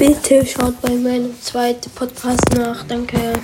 Bitte schaut bei meinem zweiten Podcast nach. Danke.